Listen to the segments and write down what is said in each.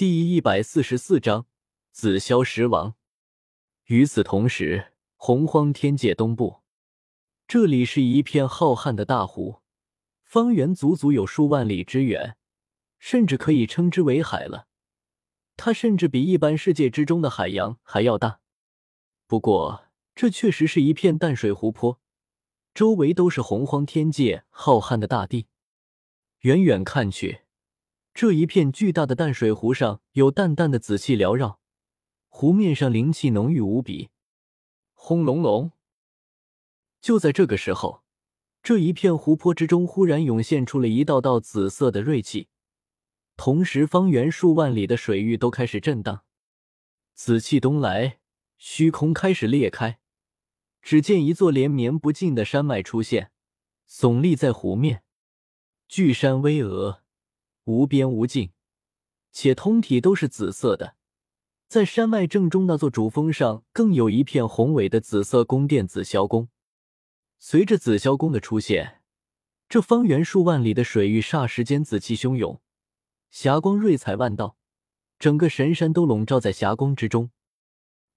第一百四十四章紫霄石王。与此同时，洪荒天界东部，这里是一片浩瀚的大湖，方圆足足有数万里之远，甚至可以称之为海了。它甚至比一般世界之中的海洋还要大。不过，这确实是一片淡水湖泊，周围都是洪荒天界浩瀚的大地。远远看去。这一片巨大的淡水湖上有淡淡的紫气缭绕，湖面上灵气浓郁无比。轰隆隆！就在这个时候，这一片湖泊之中忽然涌现出了一道道紫色的锐气，同时方圆数万里的水域都开始震荡。紫气东来，虚空开始裂开，只见一座连绵不尽的山脉出现，耸立在湖面，巨山巍峨。无边无尽，且通体都是紫色的。在山脉正中那座主峰上，更有一片宏伟的紫色宫殿——紫霄宫。随着紫霄宫的出现，这方圆数万里的水域霎时间紫气汹涌，霞光瑞彩万道，整个神山都笼罩在霞光之中。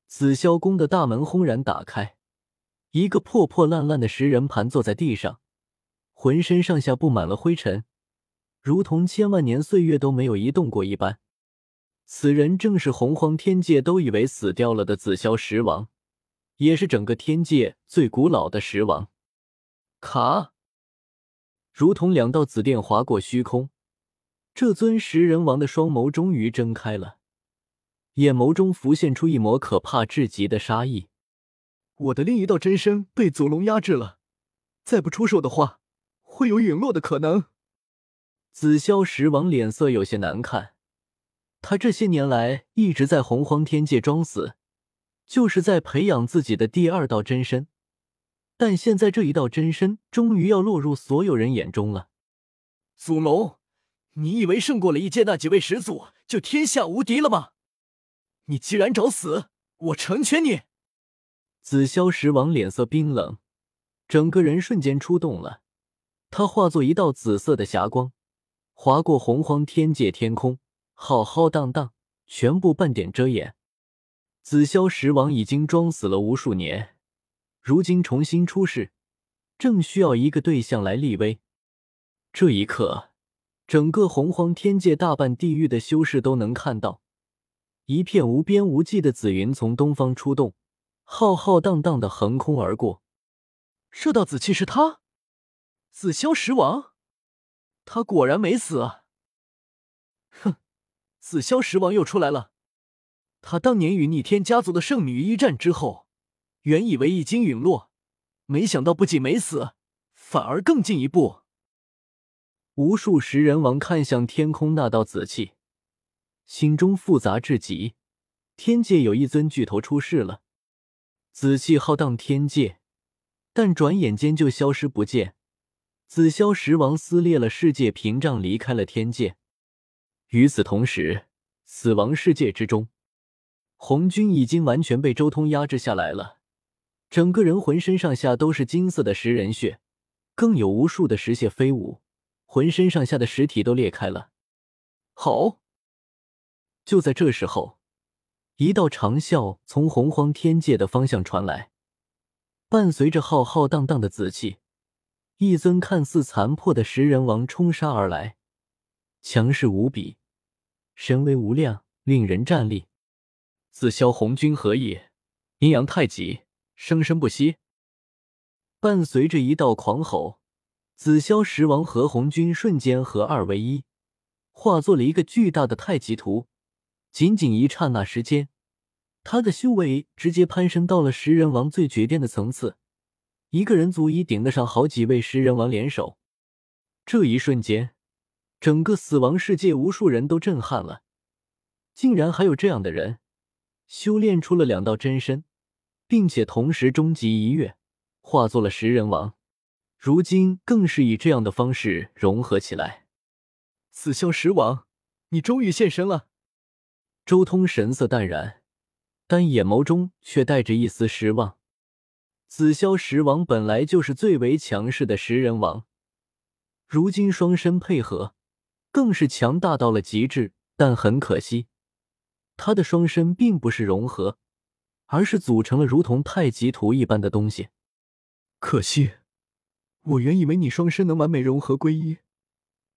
紫霄宫的大门轰然打开，一个破破烂烂的石人盘坐在地上，浑身上下布满了灰尘。如同千万年岁月都没有移动过一般，此人正是洪荒天界都以为死掉了的紫霄石王，也是整个天界最古老的石王。卡，如同两道紫电划过虚空，这尊食人王的双眸终于睁开了，眼眸中浮现出一抹可怕至极的杀意。我的另一道真身被祖龙压制了，再不出手的话，会有陨落的可能。紫霄石王脸色有些难看，他这些年来一直在洪荒天界装死，就是在培养自己的第二道真身，但现在这一道真身终于要落入所有人眼中了。祖龙，你以为胜过了一界那几位始祖就天下无敌了吗？你既然找死，我成全你！紫霄石王脸色冰冷，整个人瞬间出动了，他化作一道紫色的霞光。划过洪荒天界天空，浩浩荡荡，全部半点遮掩。紫霄石王已经装死了无数年，如今重新出世，正需要一个对象来立威。这一刻，整个洪荒天界大半地域的修士都能看到，一片无边无际的紫云从东方出动，浩浩荡荡的横空而过。这道紫气是他，紫霄石王。他果然没死啊！哼，紫霄石王又出来了。他当年与逆天家族的圣女一战之后，原以为已经陨落，没想到不仅没死，反而更进一步。无数食人王看向天空那道紫气，心中复杂至极。天界有一尊巨头出世了，紫气浩荡天界，但转眼间就消失不见。紫霄石王撕裂了世界屏障，离开了天界。与此同时，死亡世界之中，红军已经完全被周通压制下来了，整个人浑身上下都是金色的食人血，更有无数的石屑飞舞，浑身上下的实体都裂开了。好！就在这时候，一道长啸从洪荒天界的方向传来，伴随着浩浩荡荡的紫气。一尊看似残破的食人王冲杀而来，强势无比，神威无量，令人战栗。紫霄红军何意？阴阳太极，生生不息。伴随着一道狂吼，紫霄石王和红军瞬间合二为一，化作了一个巨大的太极图。仅仅一刹那时间，他的修为直接攀升到了食人王最绝巅的层次。一个人足以顶得上好几位食人王联手。这一瞬间，整个死亡世界无数人都震撼了。竟然还有这样的人，修炼出了两道真身，并且同时终极一跃，化作了食人王。如今更是以这样的方式融合起来。紫霄石王，你终于现身了。周通神色淡然，但眼眸中却带着一丝失望。紫霄石王本来就是最为强势的食人王，如今双身配合，更是强大到了极致。但很可惜，他的双身并不是融合，而是组成了如同太极图一般的东西。可惜，我原以为你双身能完美融合归一，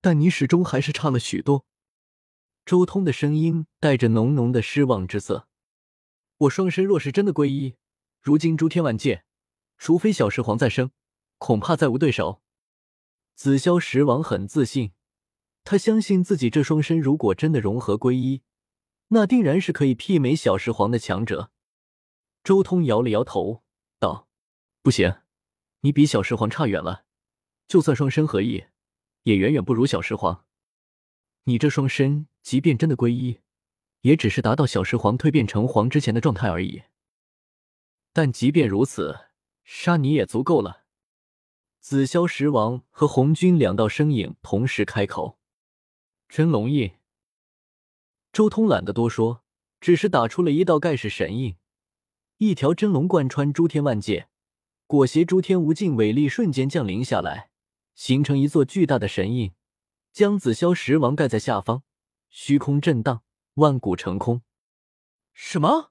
但你始终还是差了许多。周通的声音带着浓浓的失望之色。我双身若是真的归一，如今诸天万界，除非小石皇再生，恐怕再无对手。紫霄石王很自信，他相信自己这双身如果真的融合归一，那定然是可以媲美小石皇的强者。周通摇了摇头，道：“不行，你比小石皇差远了。就算双身合一，也远远不如小石皇。你这双身，即便真的归一。”也只是达到小石皇蜕变成皇之前的状态而已，但即便如此，杀你也足够了。紫霄石王和红军两道身影同时开口：“真龙印。”周通懒得多说，只是打出了一道盖世神印，一条真龙贯穿诸天万界，裹挟诸天无尽伟力瞬间降临下来，形成一座巨大的神印，将紫霄石王盖在下方，虚空震荡。万古成空，什么？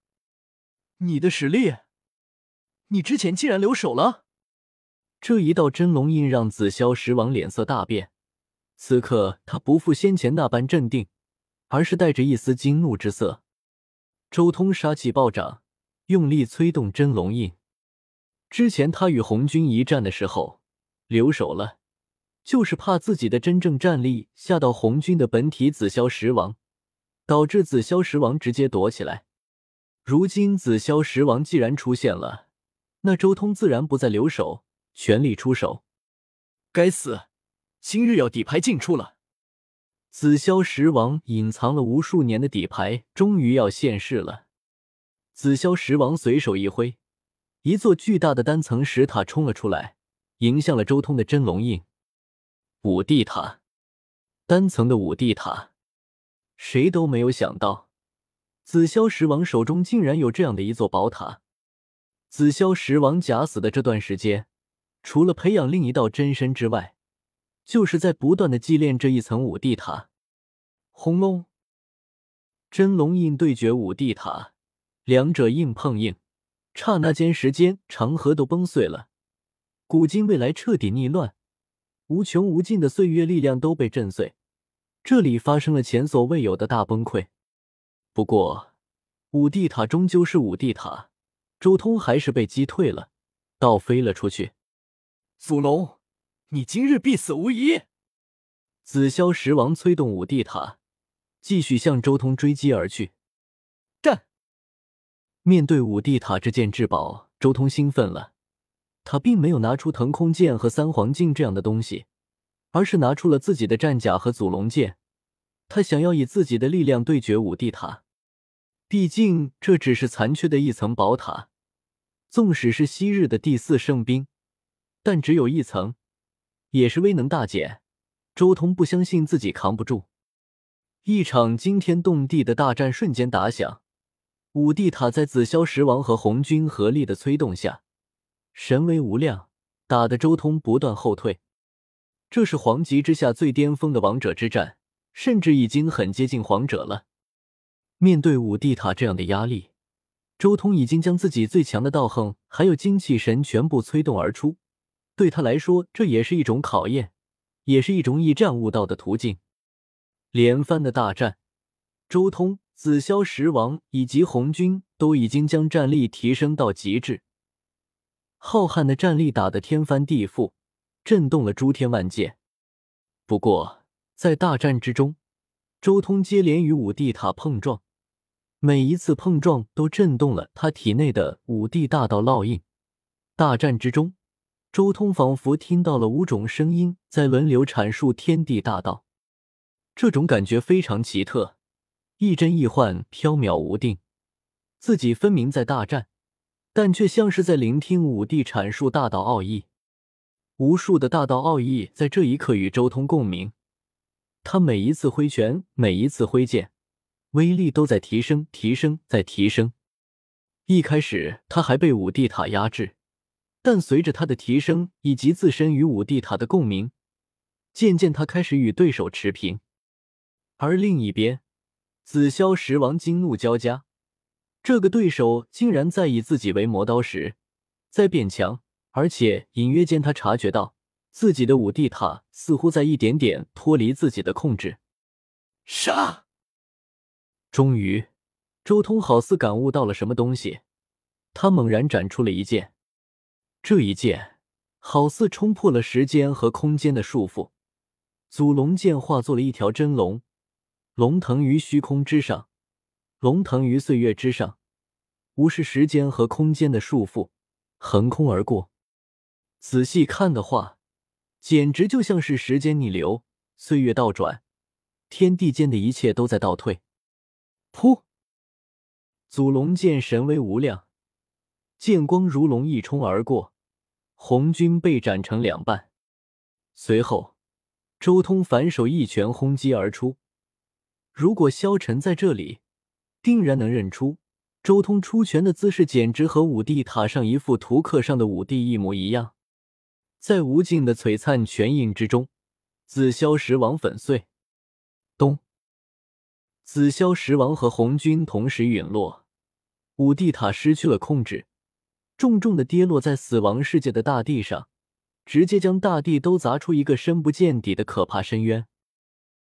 你的实力？你之前竟然留手了？这一道真龙印让紫霄石王脸色大变。此刻他不复先前那般镇定，而是带着一丝惊怒之色。周通杀气暴涨，用力催动真龙印。之前他与红军一战的时候留守了，就是怕自己的真正战力吓到红军的本体紫霄石王。导致紫霄石王直接躲起来。如今紫霄石王既然出现了，那周通自然不再留守，全力出手。该死，今日要底牌尽出了！紫霄石王隐藏了无数年的底牌终于要现世了。紫霄石王随手一挥，一座巨大的单层石塔冲了出来，迎向了周通的真龙印。五帝塔，单层的五帝塔。谁都没有想到，紫霄石王手中竟然有这样的一座宝塔。紫霄石王假死的这段时间，除了培养另一道真身之外，就是在不断的祭炼这一层五帝塔。轰隆！真龙印对决五帝塔，两者硬碰硬，刹那间时间长河都崩碎了，古今未来彻底逆乱，无穷无尽的岁月力量都被震碎。这里发生了前所未有的大崩溃。不过，五帝塔终究是五帝塔，周通还是被击退了，倒飞了出去。祖龙，你今日必死无疑！紫霄石王催动五帝塔，继续向周通追击而去。战！面对五帝塔这件至宝，周通兴奋了。他并没有拿出腾空剑和三黄镜这样的东西。而是拿出了自己的战甲和祖龙剑，他想要以自己的力量对决五帝塔。毕竟这只是残缺的一层宝塔，纵使是昔日的第四圣兵，但只有一层，也是威能大减。周通不相信自己扛不住。一场惊天动地的大战瞬间打响，五帝塔在紫霄石王和红军合力的催动下，神威无量，打得周通不断后退。这是皇级之下最巅峰的王者之战，甚至已经很接近皇者了。面对五帝塔这样的压力，周通已经将自己最强的道行还有精气神全部催动而出。对他来说，这也是一种考验，也是一种以战悟道的途径。连番的大战，周通、紫霄石王以及红军都已经将战力提升到极致，浩瀚的战力打得天翻地覆。震动了诸天万界。不过，在大战之中，周通接连与五帝塔碰撞，每一次碰撞都震动了他体内的五帝大道烙印。大战之中，周通仿佛听到了五种声音在轮流阐述天地大道，这种感觉非常奇特，亦真亦幻，缥缈无定。自己分明在大战，但却像是在聆听五帝阐述大道奥义。无数的大道奥义在这一刻与周通共鸣，他每一次挥拳，每一次挥剑，威力都在提升，提升，在提升。一开始他还被五帝塔压制，但随着他的提升以及自身与五帝塔的共鸣，渐渐他开始与对手持平。而另一边，紫霄十王惊怒交加，这个对手竟然在以自己为磨刀石，在变强，而且隐约间他察觉到自己的五帝塔似乎在一点点脱离自己的控制。杀！终于，周通好似感悟到了什么东西，他猛然展出了一剑，这一剑好似冲破了时间和空间的束缚，祖龙剑化作了一条真龙。龙腾于虚空之上，龙腾于岁月之上，无视时间和空间的束缚，横空而过。仔细看的话，简直就像是时间逆流，岁月倒转，天地间的一切都在倒退。噗！祖龙剑神威无量，剑光如龙一冲而过，红军被斩成两半。随后，周通反手一拳轰击而出。如果萧晨在这里，定然能认出周通出拳的姿势，简直和五帝塔上一幅图刻上的五帝一模一样。在无尽的璀璨拳印之中，紫霄十王粉碎。紫霄石王和红军同时陨落，五帝塔失去了控制，重重的跌落在死亡世界的大地上，直接将大地都砸出一个深不见底的可怕深渊。